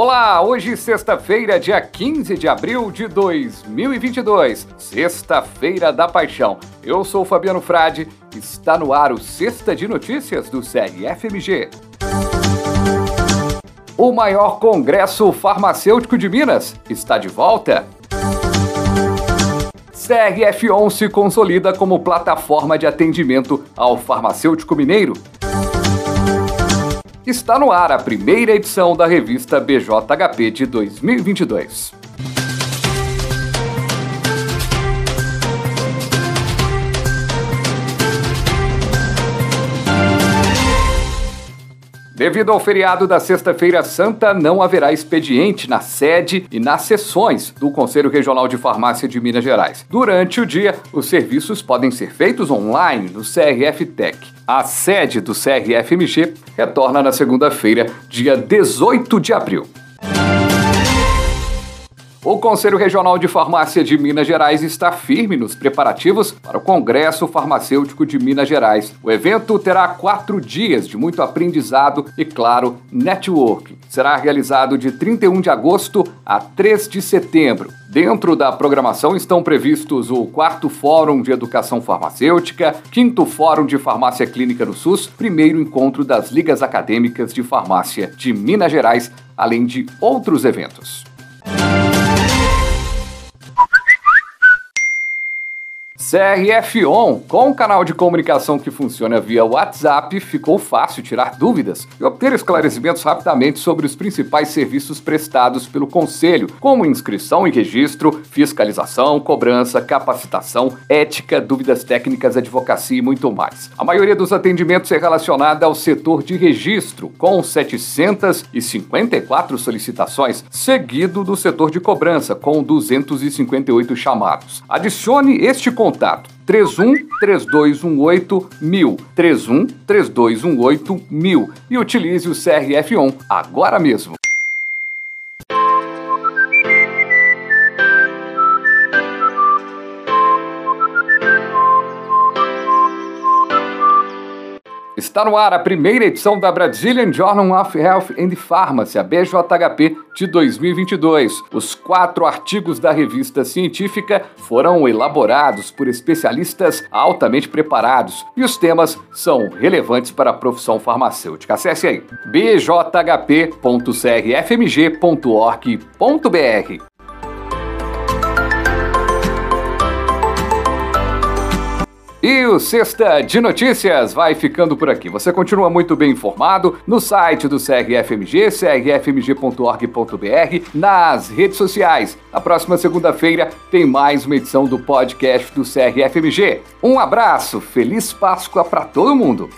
Olá, hoje sexta-feira, dia 15 de abril de 2022, sexta-feira da paixão. Eu sou Fabiano Frade, está no ar o Sexta de Notícias do CRFMG. O maior congresso farmacêutico de Minas está de volta. CRF11 se consolida como plataforma de atendimento ao farmacêutico mineiro está no ar a primeira edição da revista BJHP de 2022. Devido ao feriado da Sexta-feira Santa, não haverá expediente na sede e nas sessões do Conselho Regional de Farmácia de Minas Gerais. Durante o dia, os serviços podem ser feitos online no CRF Tech. A sede do CRFMG retorna na segunda-feira, dia 18 de abril. O Conselho Regional de Farmácia de Minas Gerais está firme nos preparativos para o Congresso Farmacêutico de Minas Gerais. O evento terá quatro dias de muito aprendizado e, claro, networking. Será realizado de 31 de agosto a 3 de setembro. Dentro da programação estão previstos o quarto Fórum de Educação Farmacêutica, quinto Fórum de Farmácia Clínica no SUS, primeiro encontro das Ligas Acadêmicas de Farmácia de Minas Gerais, além de outros eventos. CRF On, com um canal de comunicação que funciona via WhatsApp, ficou fácil tirar dúvidas e obter esclarecimentos rapidamente sobre os principais serviços prestados pelo Conselho, como inscrição e registro, fiscalização, cobrança, capacitação, ética, dúvidas técnicas, advocacia e muito mais. A maioria dos atendimentos é relacionada ao setor de registro, com 754 solicitações, seguido do setor de cobrança, com 258 chamados. Adicione este contato contato. 31 3218 mil. 31 3218 mil. E utilize o CRF1 agora mesmo. Está no ar a primeira edição da Brazilian Journal of Health and Pharmacy, a BJHP, de 2022. Os quatro artigos da revista científica foram elaborados por especialistas altamente preparados e os temas são relevantes para a profissão farmacêutica. Acesse aí bjhp.crfmg.org.br. E o Sexta de Notícias vai ficando por aqui. Você continua muito bem informado no site do CRFMG, crfmg.org.br, nas redes sociais. Na próxima segunda-feira tem mais uma edição do podcast do CRFMG. Um abraço, feliz Páscoa para todo mundo!